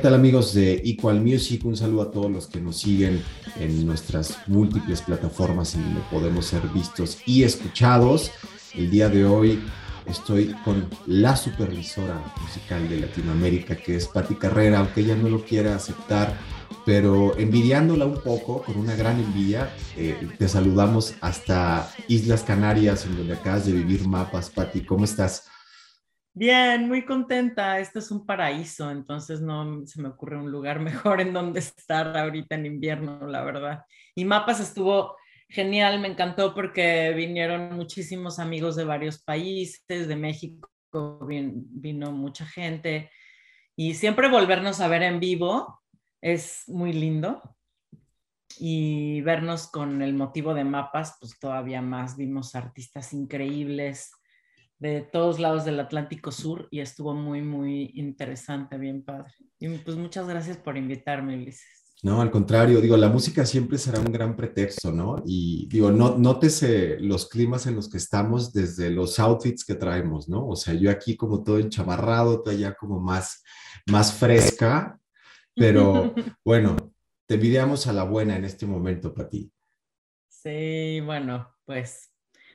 tal amigos de Equal Music? Un saludo a todos los que nos siguen en nuestras múltiples plataformas en donde podemos ser vistos y escuchados. El día de hoy estoy con la supervisora musical de Latinoamérica, que es Patti Carrera, aunque ella no lo quiera aceptar, pero envidiándola un poco, con una gran envidia, eh, te saludamos hasta Islas Canarias, en donde acabas de vivir mapas. Patti, ¿cómo estás? Bien, muy contenta. Este es un paraíso, entonces no se me ocurre un lugar mejor en donde estar ahorita en invierno, la verdad. Y Mapas estuvo genial, me encantó porque vinieron muchísimos amigos de varios países, de México vino mucha gente y siempre volvernos a ver en vivo es muy lindo y vernos con el motivo de mapas, pues todavía más vimos artistas increíbles de todos lados del Atlántico Sur y estuvo muy, muy interesante, bien padre. Y pues muchas gracias por invitarme, Ulises. No, al contrario, digo, la música siempre será un gran pretexto, ¿no? Y digo, no, nótese los climas en los que estamos desde los outfits que traemos, ¿no? O sea, yo aquí como todo enchamarrado, tú allá como más, más fresca, pero bueno, te envidiamos a la buena en este momento, Pati. Sí, bueno, pues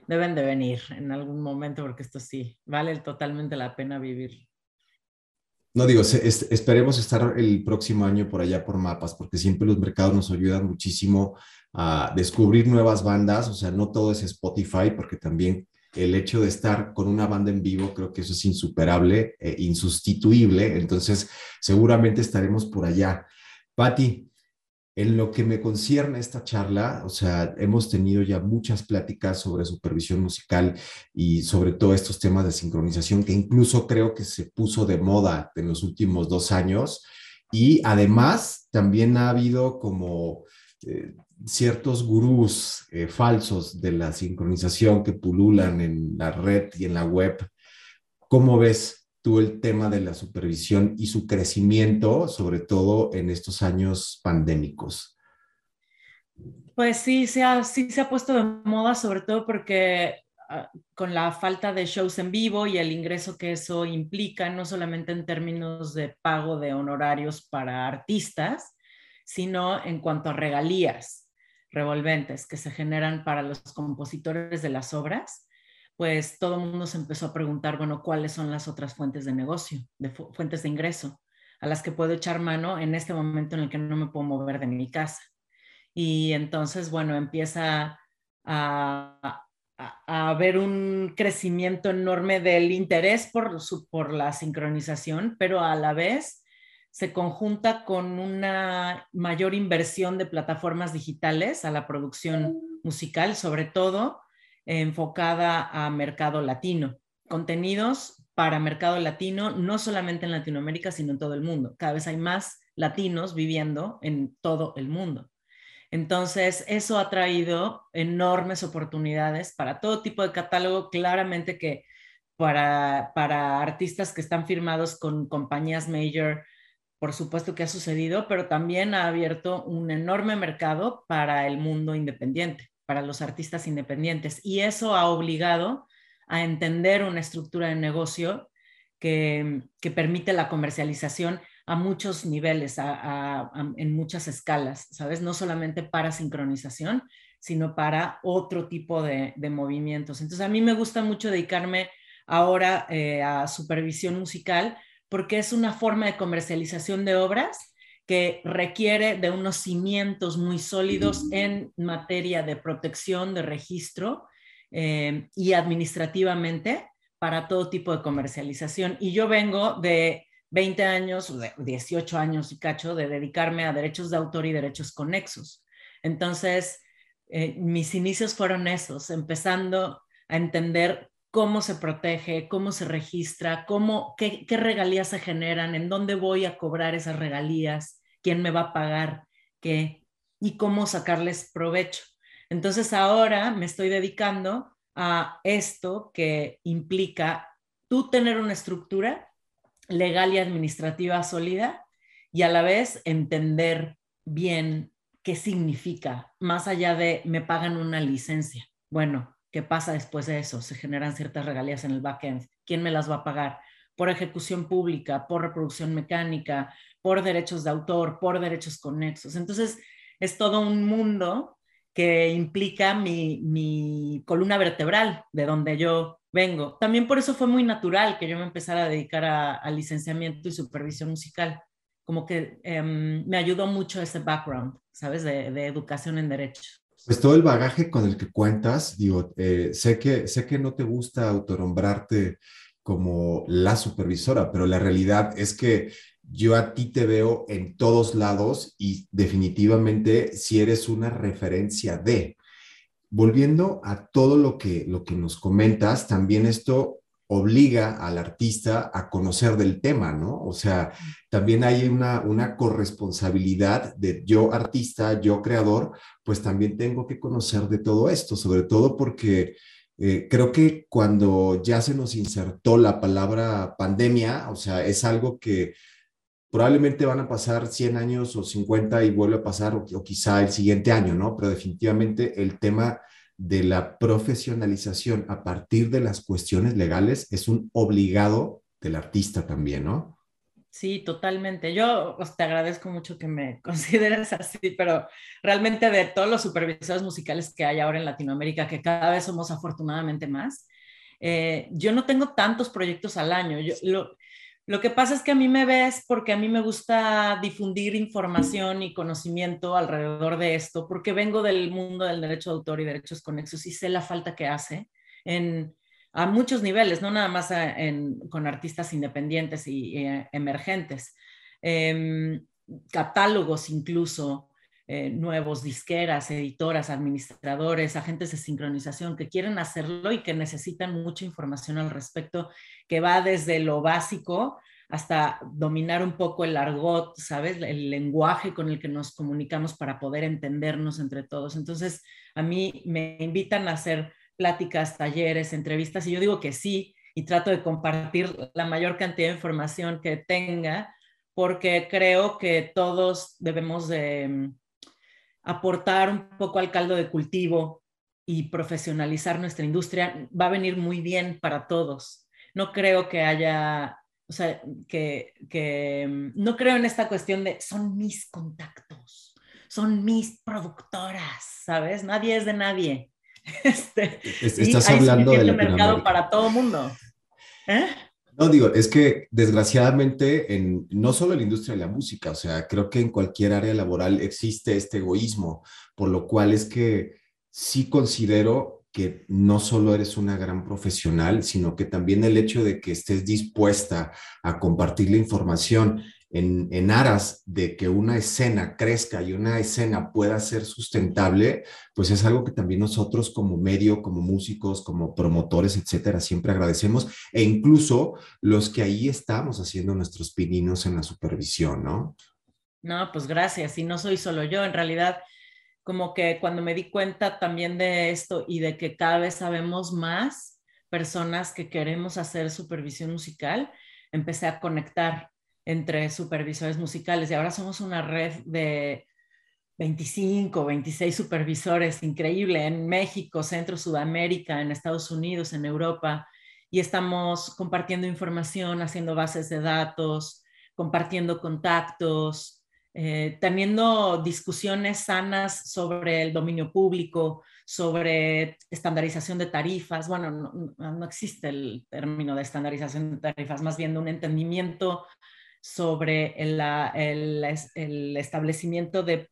deben de venir en algún momento porque esto sí, vale totalmente la pena vivir. No digo, esperemos estar el próximo año por allá por mapas, porque siempre los mercados nos ayudan muchísimo a descubrir nuevas bandas, o sea, no todo es Spotify, porque también el hecho de estar con una banda en vivo, creo que eso es insuperable, e insustituible, entonces seguramente estaremos por allá. Patti, en lo que me concierne esta charla, o sea, hemos tenido ya muchas pláticas sobre supervisión musical y sobre todo estos temas de sincronización que incluso creo que se puso de moda en los últimos dos años. Y además también ha habido como eh, ciertos gurús eh, falsos de la sincronización que pululan en la red y en la web. ¿Cómo ves tú el tema de la supervisión y su crecimiento, sobre todo en estos años pandémicos? Pues sí, se ha, sí se ha puesto de moda, sobre todo porque ah, con la falta de shows en vivo y el ingreso que eso implica, no solamente en términos de pago de honorarios para artistas, sino en cuanto a regalías revolventes que se generan para los compositores de las obras pues todo el mundo se empezó a preguntar, bueno, ¿cuáles son las otras fuentes de negocio, de fuentes de ingreso a las que puedo echar mano en este momento en el que no me puedo mover de mi casa? Y entonces, bueno, empieza a, haber un crecimiento enorme del interés por, por la sincronización, pero a la vez se conjunta con una mayor inversión de plataformas digitales a la producción musical, sobre todo enfocada a mercado latino, contenidos para mercado latino, no solamente en Latinoamérica, sino en todo el mundo. Cada vez hay más latinos viviendo en todo el mundo. Entonces, eso ha traído enormes oportunidades para todo tipo de catálogo, claramente que para, para artistas que están firmados con compañías major, por supuesto que ha sucedido, pero también ha abierto un enorme mercado para el mundo independiente para los artistas independientes. Y eso ha obligado a entender una estructura de negocio que, permite la comercialización a muchos niveles, en muchas escalas, ¿sabes? No solamente para sincronización, sino para otro tipo de, movimientos. Entonces, a mí me gusta mucho dedicarme ahora eh, a supervisión musical porque es una forma de comercialización de obras que requiere de unos cimientos muy sólidos en materia de protección, de registro eh, y administrativamente para todo tipo de comercialización. Y yo vengo de 20 años, de 18 años y cacho, de dedicarme a derechos de autor y derechos conexos. Entonces, eh, mis inicios fueron esos, empezando a entender cómo se protege, cómo se registra, cómo, qué, regalías se generan, en dónde voy a cobrar esas regalías, quién me va a pagar, qué y cómo sacarles provecho. Entonces ahora me estoy dedicando a esto que implica tú tener una estructura legal y administrativa sólida y a la vez entender bien qué significa, más allá de me pagan una licencia. Bueno, ¿Qué pasa después de eso? Se generan ciertas regalías en el backend. ¿Quién me las va a pagar? Por ejecución pública, por reproducción mecánica, por derechos de autor, por derechos conexos. Entonces, es todo un mundo que implica mi, columna vertebral, de donde yo vengo. También por eso fue muy natural que yo me empezara a dedicar a, licenciamiento y supervisión musical. Como que em, me ayudó mucho ese background, ¿sabes? De, de, educación en derecho. Pues todo el bagaje con el que cuentas, digo, eh, sé, que, sé que no te gusta autonombrarte como la supervisora, pero la realidad es que yo a ti te veo en todos lados y definitivamente si eres una referencia de volviendo a todo lo que, lo que nos comentas, también esto obliga al artista a conocer del tema, ¿no? O sea, también hay una, una corresponsabilidad de yo artista, yo creador, pues también tengo que conocer de todo esto, sobre todo porque eh, creo que cuando ya se nos insertó la palabra pandemia, o sea, es algo que probablemente van a pasar 100 años o 50 y vuelve a pasar, o, quizá el siguiente año, ¿no? Pero definitivamente el tema de la profesionalización a partir de las cuestiones legales es un obligado del artista también, ¿no? Sí, totalmente. Yo pues, te agradezco mucho que me consideres así, pero realmente de todos los supervisores musicales que hay ahora en Latinoamérica, que cada vez somos afortunadamente más, eh, yo no tengo tantos proyectos al año. Yo, lo, lo que pasa es que a mí me ves porque a mí me gusta difundir información y conocimiento alrededor de esto, porque vengo del mundo del derecho de autor y derechos conexos y sé la falta que hace en, a muchos niveles, no nada más con artistas independientes y, eh, emergentes, em, catálogos incluso, eh, nuevos, disqueras, editoras, administradores, agentes de sincronización que quieren hacerlo y que necesitan mucha información al respecto, que va desde lo básico hasta dominar un poco el argot, ¿sabes? El lenguaje con el que nos comunicamos para poder entendernos entre todos. Entonces, a mí me invitan a hacer pláticas, talleres, entrevistas y yo digo que sí y trato de compartir la mayor cantidad de información que tenga porque creo que todos debemos de aportar un poco al caldo de cultivo y profesionalizar nuestra industria, va a venir muy bien para todos. No creo que haya, o sea, que, que no creo en esta cuestión de son mis contactos, son mis productoras, ¿sabes? Nadie es de nadie. Este, Estás hablando del mercado para todo mundo. ¿Eh? No, digo, es que desgraciadamente en no solo en la industria de la música, o sea, creo que en cualquier área laboral existe este egoísmo, por lo cual es que sí considero que no solo eres una gran profesional, sino que también el hecho de que estés dispuesta a compartir la información en, aras de que una escena crezca y una escena pueda ser sustentable, pues es algo que también nosotros como medio, como músicos, como promotores, etcétera, siempre agradecemos e incluso los que ahí estamos haciendo nuestros pininos en la supervisión, ¿no? No, pues gracias. Y no soy solo yo, en realidad como que cuando me di cuenta también de esto y de que cada vez sabemos más personas que queremos hacer supervisión musical, empecé a conectar entre supervisores musicales y ahora somos una red de 25, 26 supervisores, increíble, en México, Centro, Sudamérica, en Estados Unidos, en Europa, y estamos compartiendo información, haciendo bases de datos, compartiendo contactos, eh, teniendo discusiones sanas sobre el dominio público, sobre estandarización de tarifas. Bueno, no, no existe el término de estandarización de tarifas, más bien de un entendimiento sobre el, establecimiento de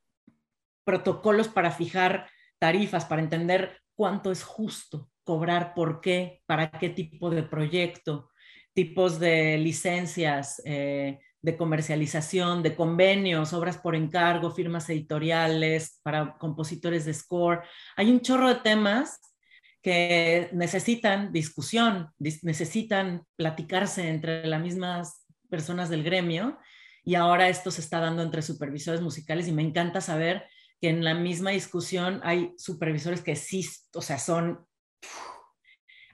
protocolos para fijar tarifas, para entender cuánto es justo cobrar, por qué, para qué tipo de proyecto, tipos de licencias, eh, de comercialización, de convenios, obras por encargo, firmas editoriales para compositores de score. Hay un chorro de temas que necesitan discusión, necesitan platicarse entre las mismas personas del gremio y ahora esto se está dando entre supervisores musicales y me encanta saber que en la misma discusión hay supervisores que sí, o sea, son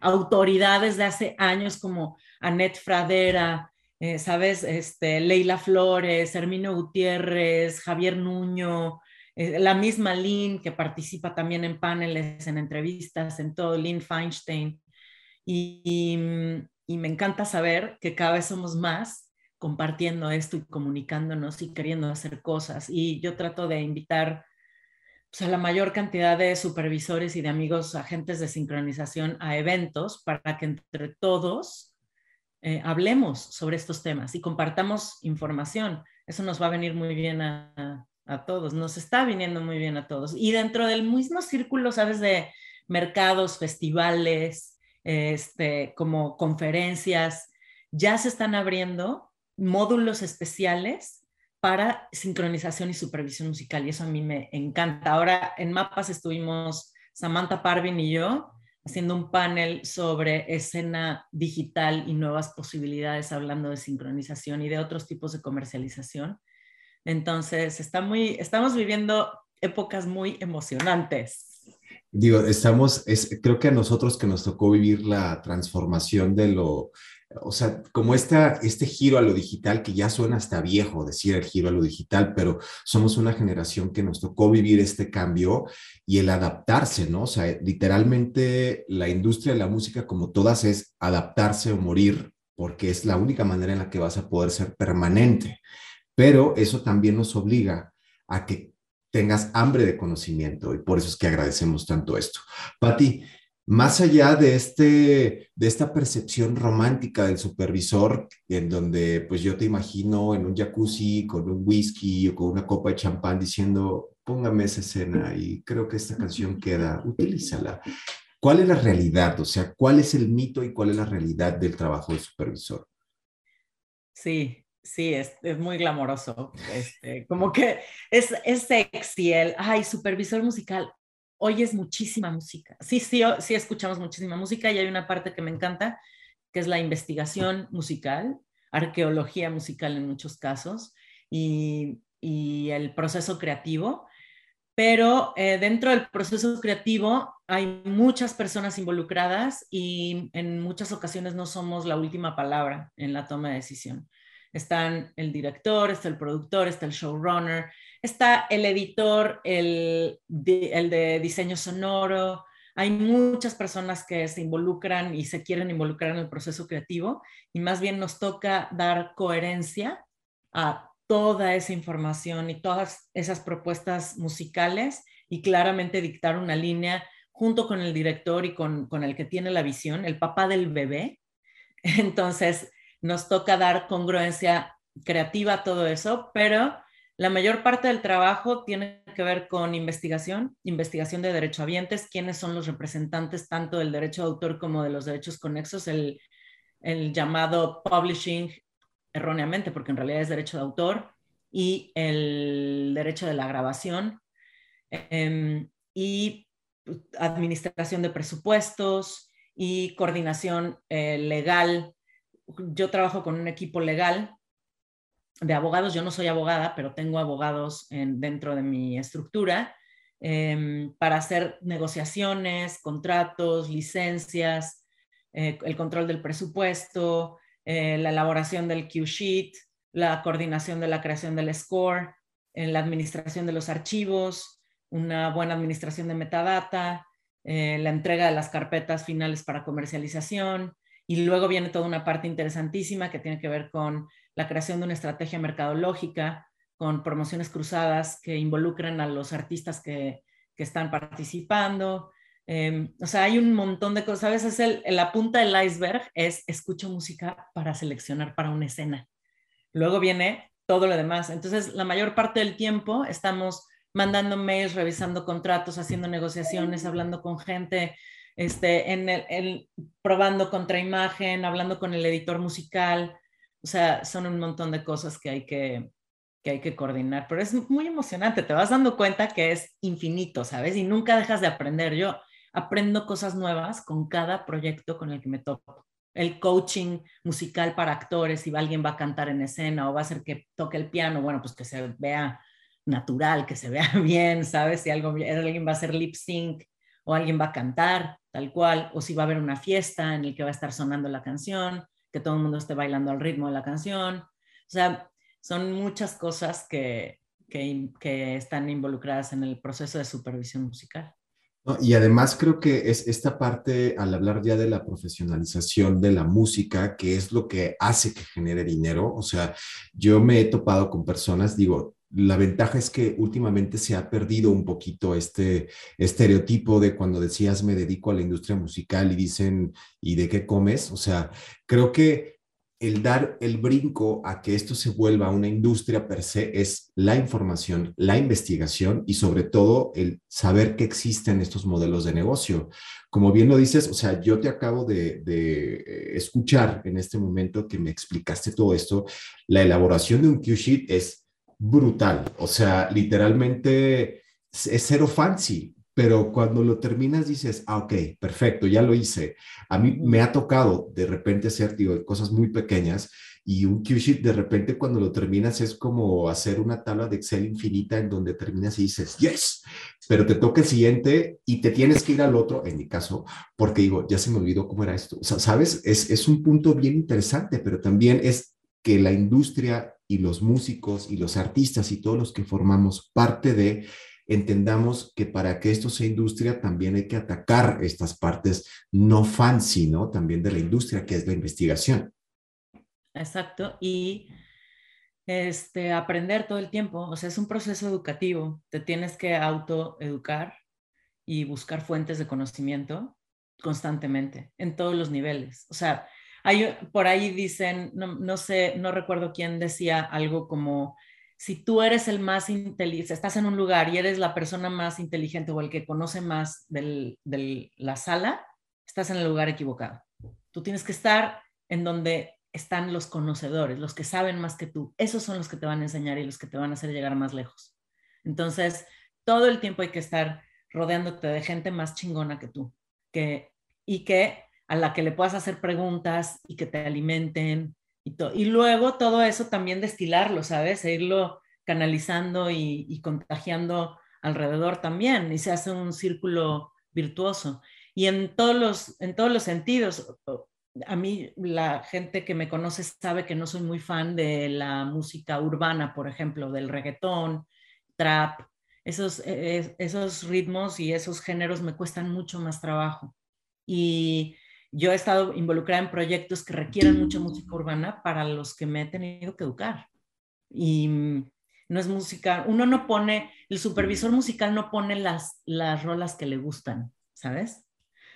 autoridades de hace años como Annette Fradera, eh, ¿sabes? Este, Leila Flores, Hermino Gutiérrez, Javier Nuño, eh, la misma Lynn que participa también en paneles, en entrevistas, en todo, Lynn Feinstein. y, y me encanta saber que cada vez somos más compartiendo esto y comunicándonos y queriendo hacer cosas. Y yo trato de invitar pues, a la mayor cantidad de supervisores y de amigos, agentes de sincronización a eventos para que entre todos eh, hablemos sobre estos temas y compartamos información. Eso nos va a venir muy bien a, a todos, nos está viniendo muy bien a todos. Y dentro del mismo círculo, ¿sabes? De mercados, festivales, este, como conferencias, ya se están abriendo módulos especiales para sincronización y supervisión musical y eso a mí me encanta. Ahora en Mapas estuvimos Samantha Parvin y yo haciendo un panel sobre escena digital y nuevas posibilidades hablando de sincronización y de otros tipos de comercialización. Entonces, está muy, estamos viviendo épocas muy emocionantes. Digo, estamos, es, creo que a nosotros que nos tocó vivir la transformación de lo, o sea, como esta, este giro a lo digital, que ya suena hasta viejo decir el giro a lo digital, pero somos una generación que nos tocó vivir este cambio y el adaptarse, ¿no? O sea, literalmente la industria de la música, como todas, es adaptarse o morir, porque es la única manera en la que vas a poder ser permanente. Pero eso también nos obliga a que tengas hambre de conocimiento y por eso es que agradecemos tanto esto. Patti, más allá de, este, de esta percepción romántica del supervisor, en donde pues yo te imagino en un jacuzzi con un whisky o con una copa de champán diciendo, póngame esa escena y creo que esta canción queda, utilízala. ¿Cuál es la realidad? O sea, ¿cuál es el mito y cuál es la realidad del trabajo del supervisor? Sí, sí, es, es muy glamoroso. Este, como que es, es sexy el, ay, supervisor musical oyes muchísima música. Sí, sí, sí escuchamos muchísima música y hay una parte que me encanta, que es la investigación musical, arqueología musical en muchos casos y, el proceso creativo. Pero eh, dentro del proceso creativo hay muchas personas involucradas y en muchas ocasiones no somos la última palabra en la toma de decisión. Están el director, está el productor, está el showrunner, está el editor, el de, diseño sonoro. Hay muchas personas que se involucran y se quieren involucrar en el proceso creativo y más bien nos toca dar coherencia a toda esa información y todas esas propuestas musicales y claramente dictar una línea junto con el director y con, con el que tiene la visión, el papá del bebé. Entonces, nos toca dar congruencia creativa a todo eso, pero la mayor parte del trabajo tiene que ver con investigación, investigación de derechohabientes, quiénes son los representantes tanto del derecho de autor como de los derechos conexos, el, llamado publishing erróneamente, porque en realidad es derecho de autor, y el derecho de la grabación, em, y administración de presupuestos y coordinación eh, legal. Yo trabajo con un equipo legal de abogados. Yo no soy abogada, pero tengo abogados dentro de mi estructura em, para hacer negociaciones, contratos, licencias, eh, el control del presupuesto, eh, la elaboración del Q-Sheet, la coordinación de la creación del score, la administración de los archivos, una buena administración de metadata, eh, la entrega de las carpetas finales para comercialización. Y luego viene toda una parte interesantísima que tiene que ver con la creación de una estrategia mercadológica con promociones cruzadas que involucran a los artistas que, están participando. Em, o sea, hay un montón de cosas. A veces el, la punta del iceberg es escucho música para seleccionar para una escena. Luego viene todo lo demás. Entonces, la mayor parte del tiempo estamos mandando mails, revisando contratos, haciendo negociaciones, hablando con gente, este, en el, probando contraimagen, hablando con el editor musical, o sea, son un montón de cosas que hay que, que hay que coordinar, pero es muy emocionante, te vas dando cuenta que es infinito, ¿sabes? Y nunca dejas de aprender. Yo aprendo cosas nuevas con cada proyecto con el que me toco. El coaching musical para actores, si alguien va a cantar en escena o va a hacer que toque el piano, bueno, pues que se vea natural, que se vea bien, ¿sabes? Si alguien va a hacer lip sync o alguien va a cantar tal cual, o si va a haber una fiesta en el que va a estar sonando la canción que todo el mundo esté bailando al ritmo de la canción. O sea, son muchas cosas que, que, están involucradas en el proceso de supervisión musical. y además creo que es esta parte, al hablar ya de la profesionalización de la música, que es lo que hace que genere dinero. O sea, yo me he topado con personas, digo, la ventaja es que últimamente se ha perdido un poquito este estereotipo de cuando decías me dedico a la industria musical y dicen, ¿y de qué comes? O sea, creo que el dar el brinco a que esto se vuelva una industria per se es la información, la investigación y sobre todo el saber que existen estos modelos de negocio. Como bien lo dices, o sea, yo te acabo de, eh, escuchar en este momento que me explicaste todo esto. La elaboración de un Q-Sheet es brutal, o sea, literalmente es cero fancy pero cuando lo terminas dices, ah, ok, perfecto, ya lo hice. A mí me ha tocado de repente hacer, digo, cosas muy pequeñas y un Q-Sheet de repente cuando lo terminas es como hacer una tabla de Excel infinita en donde terminas y dices, yes, pero te toca el siguiente y te tienes que ir al otro, en mi caso, porque digo, ya se me olvidó cómo era esto. O sea, ¿sabes? Es, es un punto bien interesante, pero también es que la industria y los músicos y los artistas y todos los que formamos parte de entendamos que para que esto sea industria también hay que atacar estas partes no fancy, ¿no? También de la industria, que es la investigación. Exacto, y este, aprender todo el tiempo, o sea, es un proceso educativo, te tienes que autoeducar y buscar fuentes de conocimiento constantemente, en todos los niveles. O sea, hay, por ahí dicen, no, no sé, no recuerdo quién decía algo como si tú eres el más inteligente, estás en un lugar y eres la persona más inteligente o el que conoce más de la sala, estás en el lugar equivocado. Tú tienes que estar en donde están los conocedores, los que saben más que tú. Esos son los que te van a enseñar y los que te van a hacer llegar más lejos. Entonces, todo el tiempo hay que estar rodeándote de gente más chingona que tú, que, y que a la que le puedas hacer preguntas y que te alimenten y, luego todo eso también destilarlo, ¿sabes? E irlo canalizando y, contagiando alrededor también y se hace un círculo virtuoso. Y en todos los, en todos los sentidos, a mí la gente que me conoce sabe que no soy muy fan de la música urbana, por ejemplo, del reggaetón, trap, esos, e, esos ritmos y esos géneros me cuestan mucho más trabajo. Y yo he estado involucrada en proyectos que requieren mucha música urbana para los que me he tenido que educar. Y mm, no es música, uno no pone, el supervisor musical no pone las, las rolas que le gustan, ¿sabes?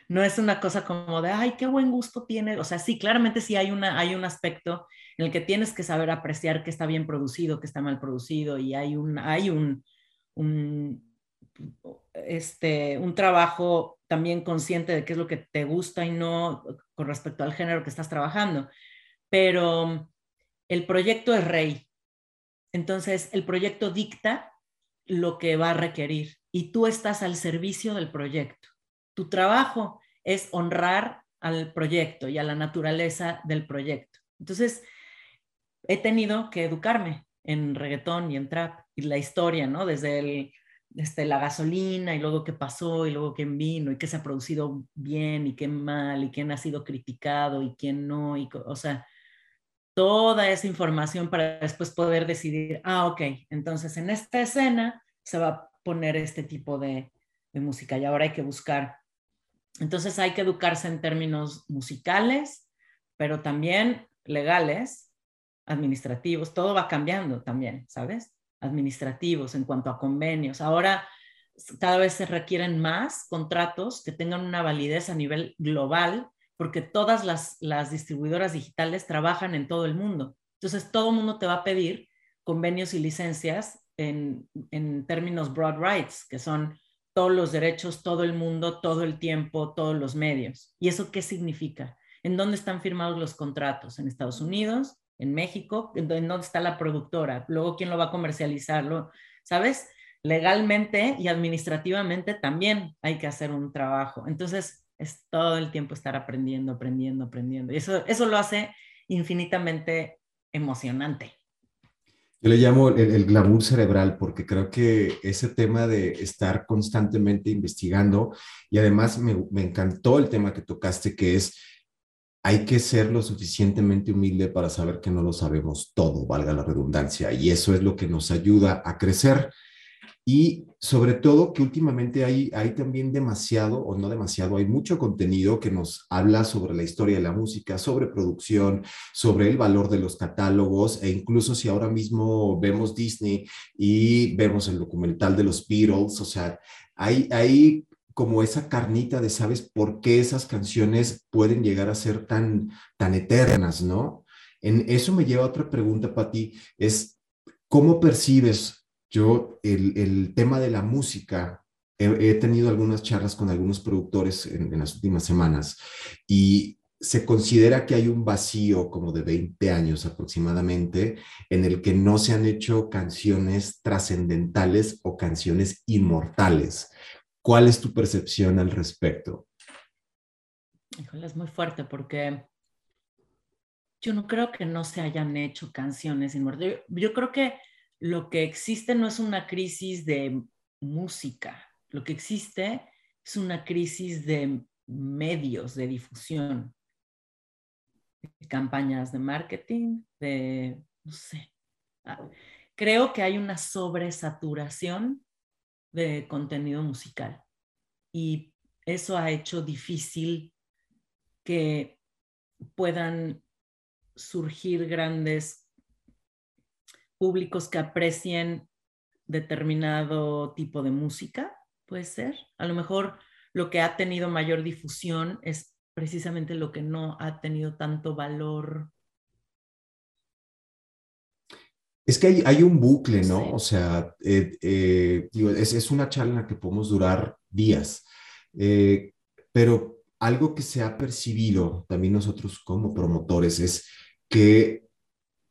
No es una cosa como de, ay, qué buen gusto tiene. O sea, sí, claramente sí hay, una, hay un aspecto en el que tienes que saber apreciar que está bien producido, que está mal producido, y hay un, hay un, un, este, un trabajo también consciente de qué es lo que te gusta y no con respecto al género que estás trabajando. Pero el proyecto es rey. Entonces, el proyecto dicta lo que va a requerir y tú estás al servicio del proyecto. Tu trabajo es honrar al proyecto y a la naturaleza del proyecto. Entonces, he tenido que educarme en reggaetón y en trap y la historia, ¿no? Desde el este, la gasolina y luego qué pasó y luego quién vino y qué se ha producido bien y qué mal y quién ha sido criticado y quién no, y, o sea, toda esa información para después poder decidir, ah, ok, entonces en esta escena se va a poner este tipo de, de música y ahora hay que buscar. Entonces hay que educarse en términos musicales, pero también legales, administrativos, todo va cambiando también, ¿sabes? Administrativos, en cuanto a convenios. Ahora cada vez se requieren más contratos que tengan una validez a nivel global, porque todas las, distribuidoras digitales trabajan en todo el mundo. Entonces, todo el mundo te va a pedir convenios y licencias en, en términos broad rights, que son todos los derechos, todo el mundo, todo el tiempo, todos los medios. ¿Y eso qué significa? ¿En dónde están firmados los contratos? ¿En Estados Unidos? En México, en dónde está la productora, luego quién lo va a comercializar, ¿sabes? Legalmente y administrativamente también hay que hacer un trabajo. Entonces, es todo el tiempo estar aprendiendo, aprendiendo, aprendiendo. Y eso, eso lo hace infinitamente emocionante. Yo le llamo el, el, glamour cerebral porque creo que ese tema de estar constantemente investigando y además me, me encantó el tema que tocaste que es hay que ser lo suficientemente humilde para saber que no lo sabemos todo, valga la redundancia, y eso es lo que nos ayuda a crecer. y sobre todo que últimamente hay, hay también demasiado, o no demasiado, hay mucho contenido que nos habla sobre la historia de la música, sobre producción, sobre el valor de los catálogos, e incluso si ahora mismo vemos Disney y vemos el documental de los Beatles, o sea, hay, hay como esa carnita de sabes por qué esas canciones pueden llegar a ser tan, tan eternas, ¿no? En eso me lleva a otra pregunta para ti, es ¿cómo percibes yo, el, tema de la música, he, tenido algunas charlas con algunos productores en, las últimas semanas y se considera que hay un vacío como de 20 años aproximadamente en el que no se han hecho canciones trascendentales o canciones inmortales. ¿Cuál es tu percepción al respecto? es muy fuerte porque yo no creo que no se hayan hecho canciones inmortales. yo creo que lo que existe no es una crisis de música, lo que existe es una crisis de medios de difusión, de campañas de marketing, de, no sé. Ah, creo que hay una sobresaturación de contenido musical y eso ha hecho difícil que puedan surgir grandes públicos que aprecien determinado tipo de música, puede ser. A lo mejor lo que ha tenido mayor difusión es precisamente lo que no ha tenido tanto valor. Es que hay, un bucle, ¿no? O sea, eh, eh, es, una charla en la que podemos durar días, eh, pero algo que se ha percibido también nosotros como promotores es que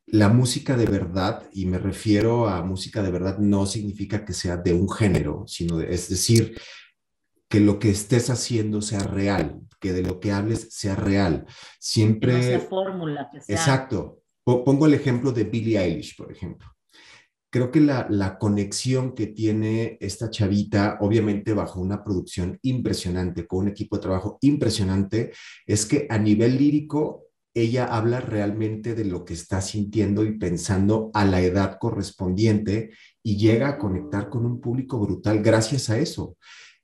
la música de verdad, y me refiero a música de verdad, no significa que sea de un género, sino es decir, que lo que estés haciendo sea real, que de lo que hables sea real. Siempre... Que fórmula. Que sea... Exacto. Pongo el ejemplo de Billie Eilish, por ejemplo. Creo que la, conexión que tiene esta chavita, obviamente bajo una producción impresionante, con un equipo de trabajo impresionante, es que a nivel lírico ella habla realmente de lo que está sintiendo y pensando a la edad correspondiente y llega a conectar con un público brutal gracias a eso.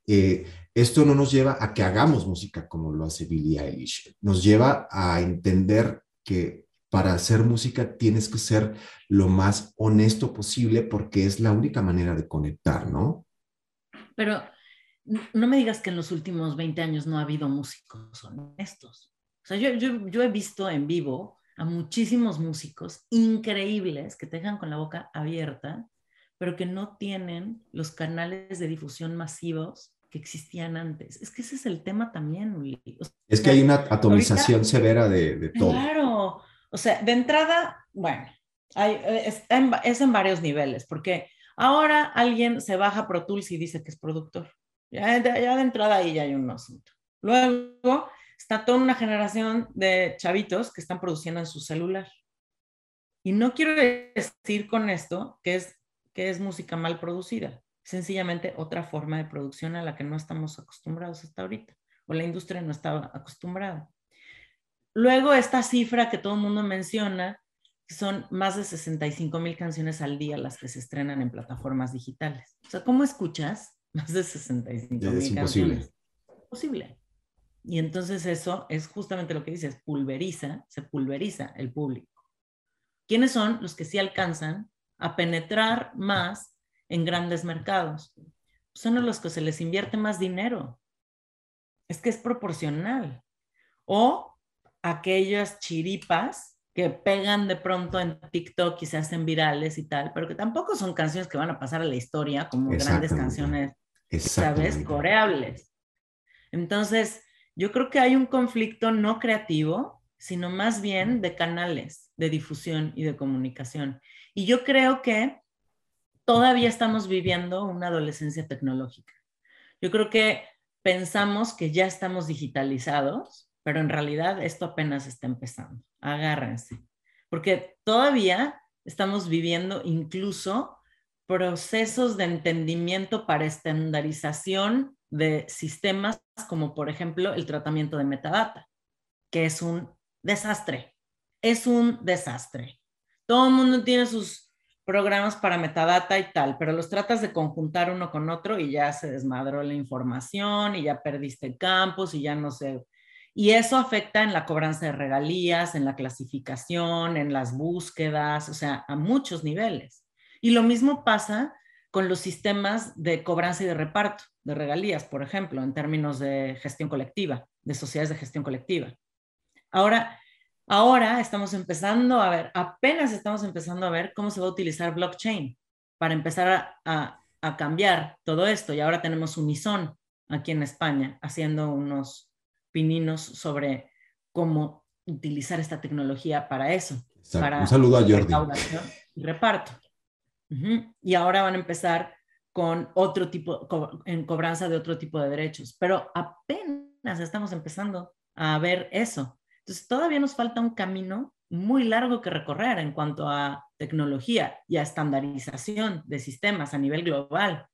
Eh, esto no nos lleva a que hagamos música como lo hace Billie Eilish, nos lleva a entender que para hacer música tienes que ser lo más honesto posible porque es la única manera de conectar, ¿no? Pero no me digas que en los últimos 20 años no ha habido músicos honestos. O sea, yo, he visto en vivo a muchísimos músicos increíbles que te dejan con la boca abierta, pero que no tienen los canales de difusión masivos que existían antes. Es que ese es el tema también, es que hay una atomización severa de, todo. Claro, o sea, de entrada, bueno, es, en, es, en, varios niveles, porque ahora alguien se baja Pro Tools y dice que es productor. Ya, ya de entrada ahí ya hay un asunto. Luego está toda una generación de chavitos que están produciendo en su celular. Y no quiero decir con esto que es, que es música mal producida, sencillamente otra forma de producción a la que no estamos acostumbrados hasta ahorita, o la industria no estaba acostumbrada. Luego, esta cifra que todo el mundo menciona, son más de 65 mil canciones al día las que se estrenan en plataformas digitales. O sea, ¿cómo escuchas más de 65 mil canciones? Es imposible. Imposible. Y entonces eso es justamente lo que dices, pulveriza, se pulveriza el público. ¿Quiénes son los que sí alcanzan a penetrar más en grandes mercados? Son los que se les invierte más dinero. Es que es proporcional. O aquellas chiripas que pegan de pronto en TikTok y se hacen virales y tal, pero que tampoco son canciones que van a pasar a la historia como grandes canciones, ¿sabes? Coreables. Entonces, yo creo que hay un conflicto no creativo, sino más bien de canales de difusión y de comunicación. Y yo creo que todavía estamos viviendo una adolescencia tecnológica. Yo creo que pensamos que ya estamos digitalizados, pero en realidad esto apenas está empezando. Agárrense, porque todavía estamos viviendo incluso procesos de entendimiento para estandarización de sistemas como por ejemplo el tratamiento de metadata, que es un desastre. Es un desastre. Todo el mundo tiene sus programas para metadata y tal, pero los tratas de conjuntar uno con otro y ya se desmadró la información y ya perdiste campos y ya no sé. Y eso afecta en la cobranza de regalías, en la clasificación, en las búsquedas, o sea, a muchos niveles. Y lo mismo pasa con los sistemas de cobranza y de reparto de regalías, por ejemplo, en términos de gestión colectiva, de sociedades de gestión colectiva. Ahora, Ahora estamos empezando a ver, apenas estamos empezando a ver cómo se va a utilizar blockchain para empezar a, cambiar todo esto. Y ahora tenemos Unison aquí en España haciendo unos pininos sobre cómo utilizar esta tecnología para eso. Para Un saludo a Jordi. Y reparto. Y ahora van a empezar con otro tipo, en cobranza de otro tipo de derechos. Pero apenas estamos empezando a ver eso. Entonces, todavía nos falta un camino muy largo que recorrer en cuanto a tecnología y a estandarización de sistemas a nivel global,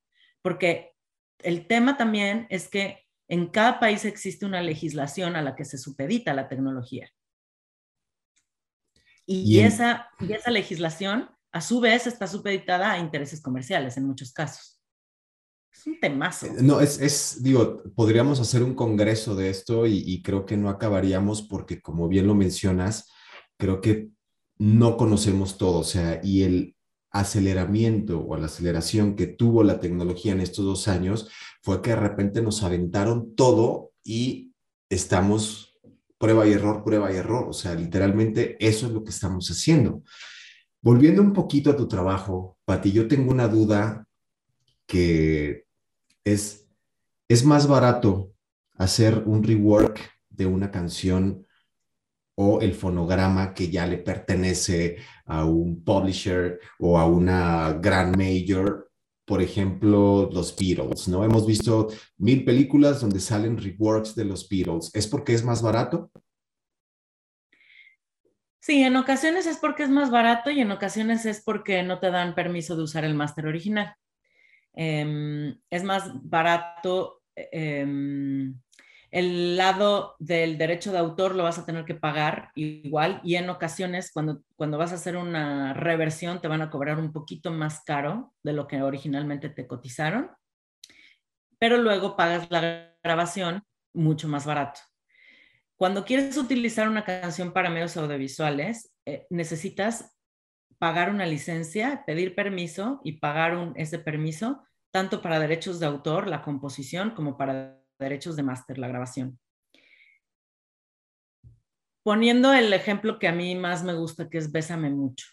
porque el tema también es que en cada país existe una legislación a la que se supedita la tecnología. Y, esa, y esa legislación, a su vez, está supeditada a intereses comerciales en muchos casos. Es un temazo. Eh, no, es, es, digo, podríamos hacer un congreso de esto y, creo que no acabaríamos porque, como bien lo mencionas, creo que no conocemos todo, o sea, y el aceleramiento o la aceleración que tuvo la tecnología en estos dos años fue que de repente nos aventaron todo y estamos prueba y error, prueba y error, o sea, literalmente eso es lo que estamos haciendo. Volviendo un poquito a tu trabajo, Pati, yo tengo una duda que es, es más barato hacer un rework de una canción o el fonograma que ya le pertenece a un publisher o a una gran major, por ejemplo, los Beatles, ¿no? Hemos visto mil películas donde salen reworks de los Beatles. ¿Es porque es más barato? Sí, en ocasiones es porque es más barato y en ocasiones es porque no te dan permiso de usar el máster original. Em, es más barato. Em, el lado del derecho de autor lo vas a tener que pagar igual y en ocasiones cuando, cuando vas a hacer una reversión te van a cobrar un poquito más caro de lo que originalmente te cotizaron, pero luego pagas la grabación mucho más barato. Cuando quieres utilizar una canción para medios audiovisuales, eh, necesitas pagar una licencia, pedir permiso y pagar un, ese permiso, tanto para derechos de autor, la composición, como para derechos de máster, la grabación. Poniendo el ejemplo que a mí más me gusta, que es Bésame mucho.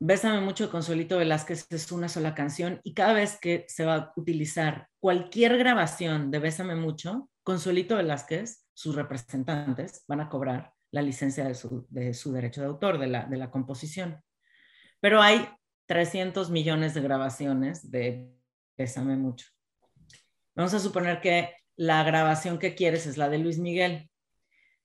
Bésame mucho con Solito Velázquez es una sola canción y cada vez que se va a utilizar cualquier grabación de Bésame mucho, con Solito Velázquez, sus representantes van a cobrar la licencia de su, derecho de autor, de la, de la composición. Pero hay 300 millones de grabaciones de Pésame mucho. Vamos a suponer que la grabación que quieres es la de Luis Miguel.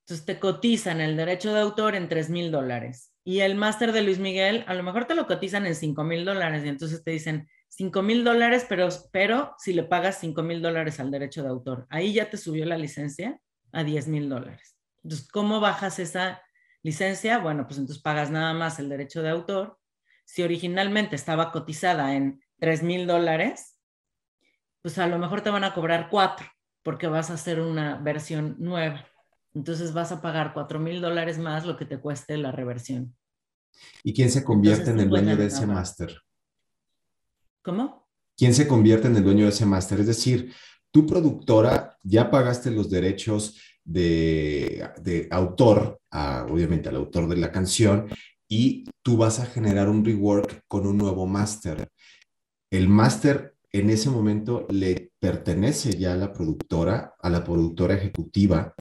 Entonces te cotizan el derecho de autor en 3 mil dólares. Y el máster de Luis Miguel, a lo mejor te lo cotizan en 5 mil dólares. Y entonces te dicen 5 mil dólares, pero, pero si le pagas 5 mil dólares al derecho de autor, ahí ya te subió la licencia a 10 mil dólares. Entonces, ¿cómo bajas esa licencia? Bueno, pues entonces pagas nada más el derecho de autor. Si originalmente estaba cotizada en 3 mil dólares, pues a lo mejor te van a cobrar 4 porque vas a hacer una versión nueva. Entonces vas a pagar 4 mil dólares más lo que te cueste la reversión. ¿Y quién se convierte en el dueño de ese máster? ¿Cómo? ¿Quién se convierte en el dueño de ese máster? Es decir, tu productora ya pagaste los derechos de, autor, obviamente al autor de la canción, y tú vas a generar un rework con un nuevo máster. El máster en ese momento le pertenece ya a la productora, a la productora ejecutiva,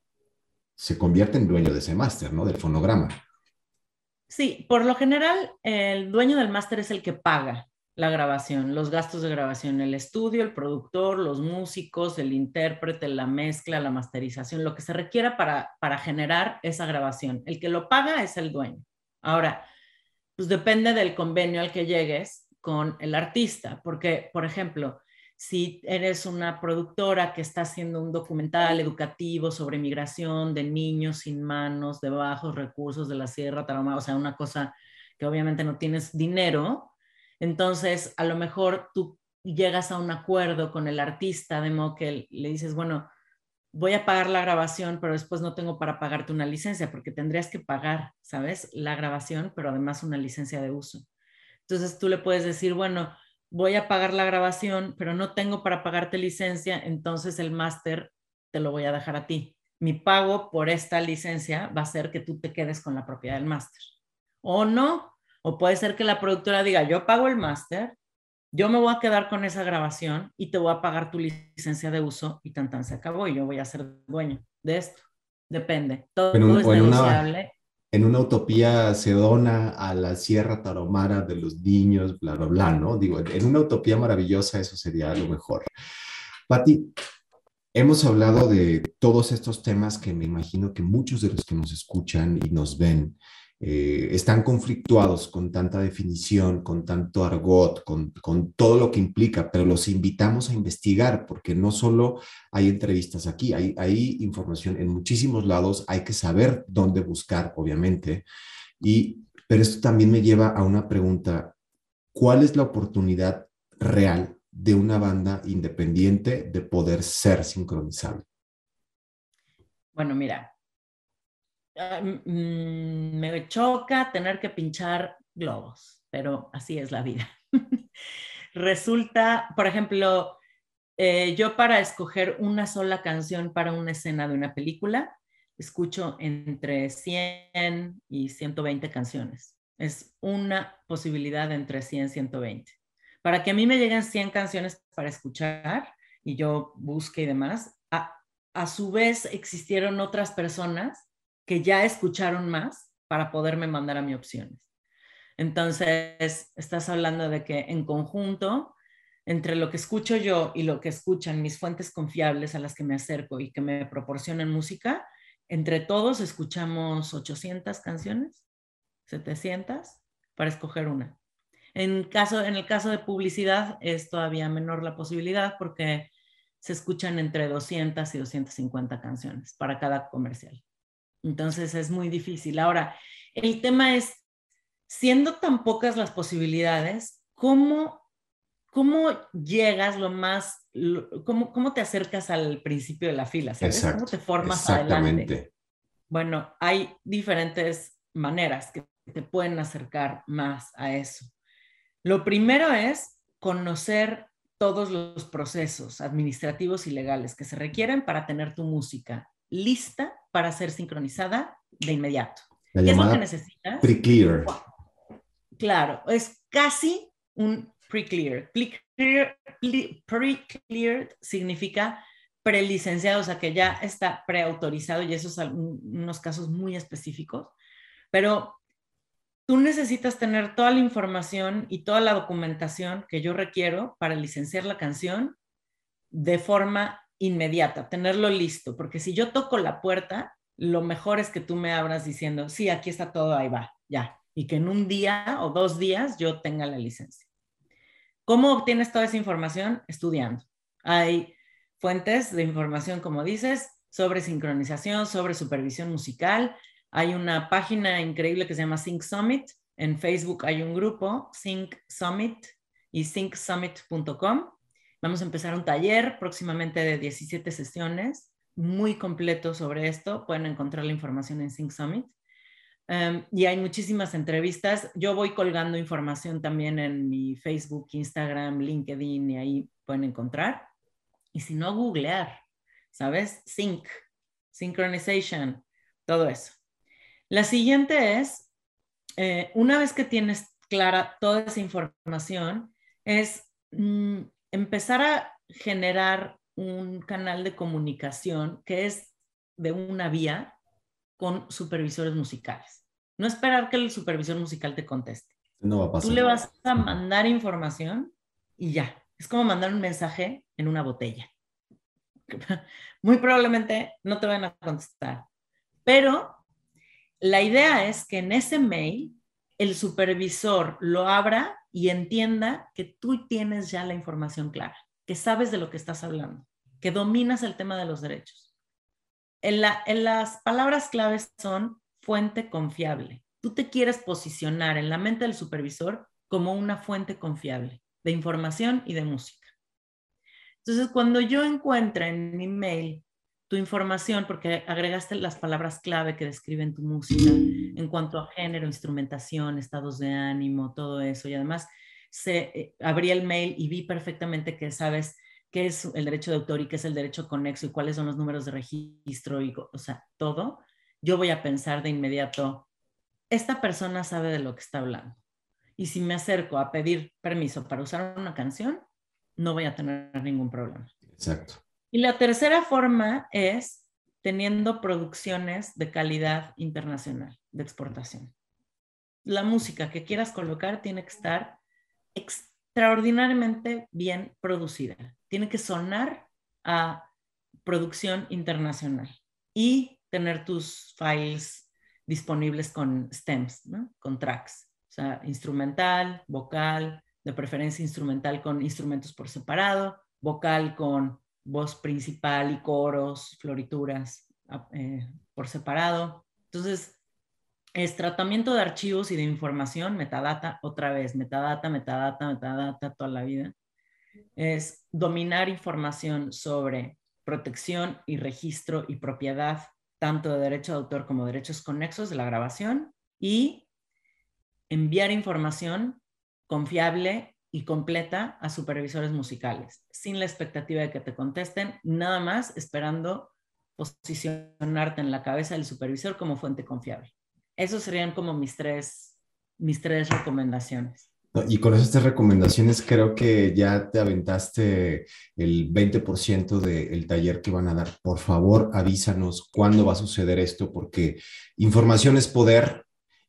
se convierte en dueño de ese máster, ¿no? Del fonograma. Sí, por lo general, el dueño del máster es el que paga la grabación, los gastos de grabación, el estudio, el productor, los músicos, el intérprete, la mezcla, la masterización, lo que se requiera para, para generar esa grabación. El que lo paga es el dueño. Ahora, pues depende del convenio al que llegues con el artista, porque, por ejemplo, si eres una productora que está haciendo un documental educativo sobre migración de niños sin manos, de bajos recursos de la Sierra Tarahumara, o sea, una cosa que obviamente no tienes dinero, entonces a lo mejor tú llegas a un acuerdo con el artista de modo que le dices, bueno, voy a pagar la grabación, pero después no tengo para pagarte una licencia, porque tendrías que pagar, ¿sabes? La grabación, pero además una licencia de uso. Entonces tú le puedes decir, bueno, voy a pagar la grabación, pero no tengo para pagarte licencia, entonces el máster te lo voy a dejar a ti. Mi pago por esta licencia va a ser que tú te quedes con la propiedad del máster. O no, o puede ser que la productora diga, yo pago el máster, yo me voy a quedar con esa grabación y te voy a pagar tu licencia de uso y tan tan se acabó y yo voy a ser dueño de esto. Depende. Todo, es negociable. En una utopía se dona a la Sierra Taromara de los niños, bla, bla, bla, ¿no? Digo, en una utopía maravillosa eso sería lo mejor. Pati, hemos hablado de todos estos temas que me imagino que muchos de los que nos escuchan y nos ven eh, están conflictuados con tanta definición, con tanto argot, con, todo lo que implica, pero los invitamos a investigar porque no solo hay entrevistas aquí, hay, hay información en muchísimos lados, hay que saber dónde buscar, obviamente. Y, pero esto también me lleva a una pregunta, ¿cuál es la oportunidad real de una banda independiente de poder ser sincronizable? Bueno, mira, me choca tener que pinchar globos, pero así es la vida. Resulta, por ejemplo, eh, yo para escoger una sola canción para una escena de una película, escucho entre 100 y 120 canciones. Es una posibilidad entre 100 y 120. Para que a mí me lleguen 100 canciones para escuchar y yo busque y demás, a su vez existieron otras personas que ya escucharon más para poderme mandar a mi opciones. Entonces, estás hablando de que en conjunto, entre lo que escucho yo y lo que escuchan mis fuentes confiables a las que me acerco y que me proporcionan música, entre todos escuchamos 800 canciones, 700, para escoger una. En, caso, en el caso de publicidad es todavía menor la posibilidad porque se escuchan entre 200 y 250 canciones para cada comercial. Entonces es muy difícil. Ahora, el tema es, siendo tan pocas las posibilidades, ¿cómo, cómo llegas lo más, cómo, cómo te acercas al principio de la fila? ¿Cómo te formas adelante? Bueno, hay diferentes maneras que te pueden acercar más a eso. Lo primero es conocer todos los procesos administrativos y legales que se requieren para tener tu música lista para ser sincronizada de inmediato. ¿Qué es lo que necesitas? Pre-clear. Claro, es casi un pre-clear. Pre-cleared significa prelicenciado, o sea que ya está preautorizado y eso es unos casos muy específicos, pero tú necesitas tener toda la información y toda la documentación que yo requiero para licenciar la canción de forma inmediata, tenerlo listo, porque si yo toco la puerta, lo mejor es que tú me abras diciendo, sí, aquí está todo, ahí va, ya, y que en un día o dos días yo tenga la licencia. ¿Cómo obtienes toda esa información? Estudiando. Hay fuentes de información, como dices, sobre sincronización, sobre supervisión musical. Hay una página increíble que se llama Sync Summit. En Facebook hay un grupo, Sync Summit y syncsummit.com Vamos a empezar un taller próximamente de 17 sesiones, muy completo sobre esto. Pueden encontrar la información en Sync Summit. Em, y hay muchísimas entrevistas. Yo voy colgando información también en mi Facebook, Instagram, LinkedIn y ahí pueden encontrar. Y si no, googlear, ¿sabes? Sync, synchronization, todo eso. La siguiente es, eh, una vez que tienes clara toda esa información, es mm, empezar a generar un canal de comunicación que es de una vía con supervisores musicales. No esperar que el supervisor musical te conteste. No va a pasar. Tú le vas a mandar información y ya. Es como mandar un mensaje en una botella. Muy probablemente no te van a contestar. Pero la idea es que en ese mail el supervisor lo abra y entienda que tú tienes ya la información clara, que sabes de lo que estás hablando, que dominas el tema de los derechos. En, las palabras claves son fuente confiable. Tú te quieres posicionar en la mente del supervisor como una fuente confiable de información y de música. Entonces, cuando yo encuentre en mi mail tu información, porque agregaste las palabras clave que describen tu música en cuanto a género, instrumentación, estados de ánimo, todo eso, y además se, eh, abrí el mail y vi perfectamente que sabes qué es el derecho de autor y qué es el derecho conexo y cuáles son los números de registro y, o sea, todo, yo voy a pensar de inmediato, esta persona sabe de lo que está hablando. Y si me acerco a pedir permiso para usar una canción, no voy a tener ningún problema. Exacto. Y la tercera forma es teniendo producciones de calidad internacional, de exportación. La música que quieras colocar tiene que estar extraordinariamente bien producida. Tiene que sonar a producción internacional y tener tus files disponibles con stems, con tracks, o sea, instrumental, vocal, de preferencia instrumental con instrumentos por separado, vocal con voz principal y coros, florituras eh, por separado. Entonces, es tratamiento de archivos y de información, metadata, otra vez, metadata, metadata, metadata toda la vida. Es dominar información sobre protección y registro y propiedad, tanto de derecho de autor como derechos conexos de la grabación y enviar información confiable y completa a supervisores musicales, sin la expectativa de que te contesten, nada más esperando posicionarte en la cabeza del supervisor como fuente confiable. Esos serían como mis tres, mis tres recomendaciones. Y con esas tres recomendaciones creo que ya te aventaste el 20% del taller que van a dar. Por favor, avísanos cuándo va a suceder esto, porque información es poder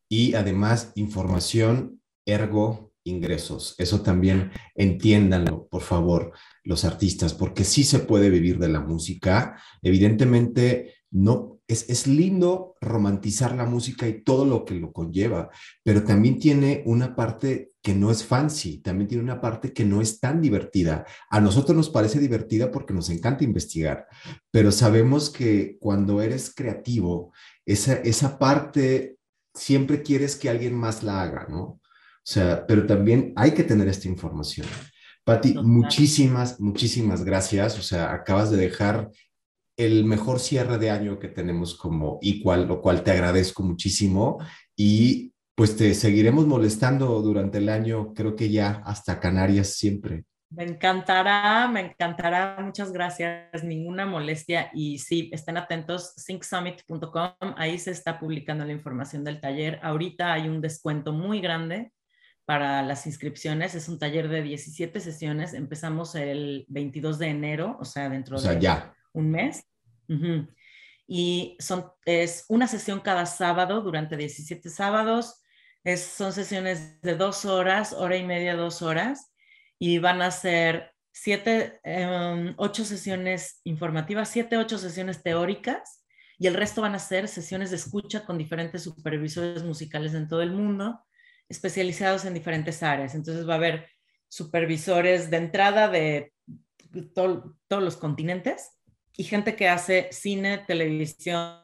y además información ergo ingresos. Eso también entiéndanlo, por favor, los artistas, porque sí se puede vivir de la música. Evidentemente, no es, es, lindo romantizar la música y todo lo que lo conlleva, pero también tiene una parte que no es fancy, también tiene una parte que no es tan divertida. A nosotros nos parece divertida porque nos encanta investigar, pero sabemos que cuando eres creativo, esa, esa parte siempre quieres que alguien más la haga, ¿no? O sea, pero también hay que tener esta información. Pati, muchísimas, muchísimas gracias. O sea, acabas de dejar el mejor cierre de año que tenemos como igual, lo cual te agradezco muchísimo y pues te seguiremos molestando durante el año, creo que ya hasta Canarias siempre. Me encantará, me encantará. Muchas gracias. Ninguna molestia. Y sí, estén atentos, syncsummit.com. Ahí se está publicando la información del taller. Ahorita hay un descuento muy grande para las inscripciones. Es un taller de 17 sesiones. Empezamos el 22 de enero, o sea, dentro de ya. un mes. Y son, es una sesión cada sábado durante 17 sábados. Es, son sesiones de dos horas, hora y media, dos horas y van a ser siete, em, ocho sesiones informativas, siete, ocho sesiones teóricas y el resto van a ser sesiones de escucha con diferentes supervisores musicales en todo el mundo, especializados en diferentes áreas. Entonces va a haber supervisores de entrada de todos los continentes y gente que hace cine, televisión,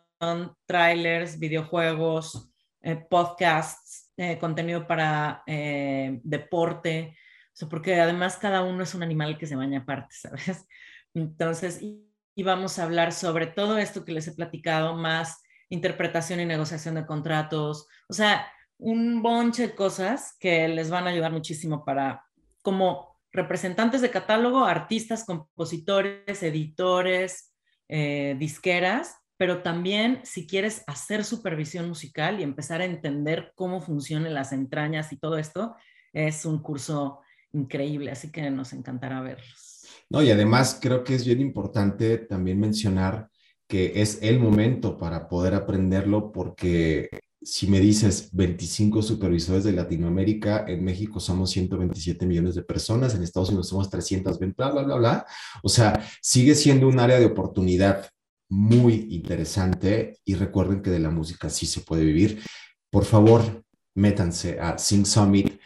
trailers, videojuegos, eh, podcasts, eh, contenido para eh, deporte, o sea, porque además cada uno es un animal que se baña aparte, ¿sabes? Entonces, y, vamos a hablar sobre todo esto que les he platicado, más interpretación y negociación de contratos, o sea, un bonche de cosas que les van a ayudar muchísimo para, como representantes de catálogo, artistas, compositores, editores, eh, disqueras, pero también si quieres hacer supervisión musical y empezar a entender cómo funcionan las entrañas y todo esto, es un curso increíble, así que nos encantará verlos. No, y además creo que es bien importante también mencionar que es el momento para poder aprenderlo porque si me dices 25 supervisores de Latinoamérica, en México somos 127 millones de personas, en Estados Unidos somos 320, bla, bla, bla. O sea, sigue siendo un área de oportunidad muy interesante y recuerden que de la música sí se puede vivir. Por favor, métanse a Sing Summit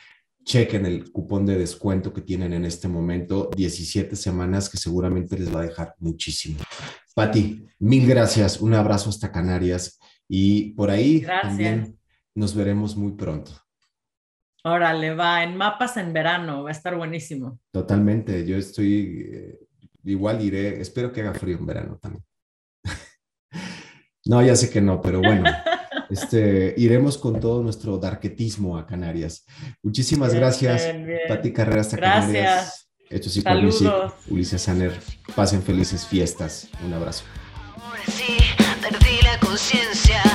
chequen el cupón de descuento que tienen en este momento, 17 semanas que seguramente les va a dejar muchísimo. Pati, mil gracias, un abrazo hasta Canarias y por ahí también nos veremos muy pronto. Órale, va, en mapas en verano, va a estar buenísimo. Totalmente, yo estoy, eh, igual iré, espero que haga frío en verano también. no, ya sé que no, pero bueno, este, iremos con todo nuestro darquetismo a Canarias. Muchísimas gracias, Pati Carreras hasta Canarias. Esto sí Saludos. Ulises Saner. Pasen felices fiestas. Un abrazo. Sí, 现象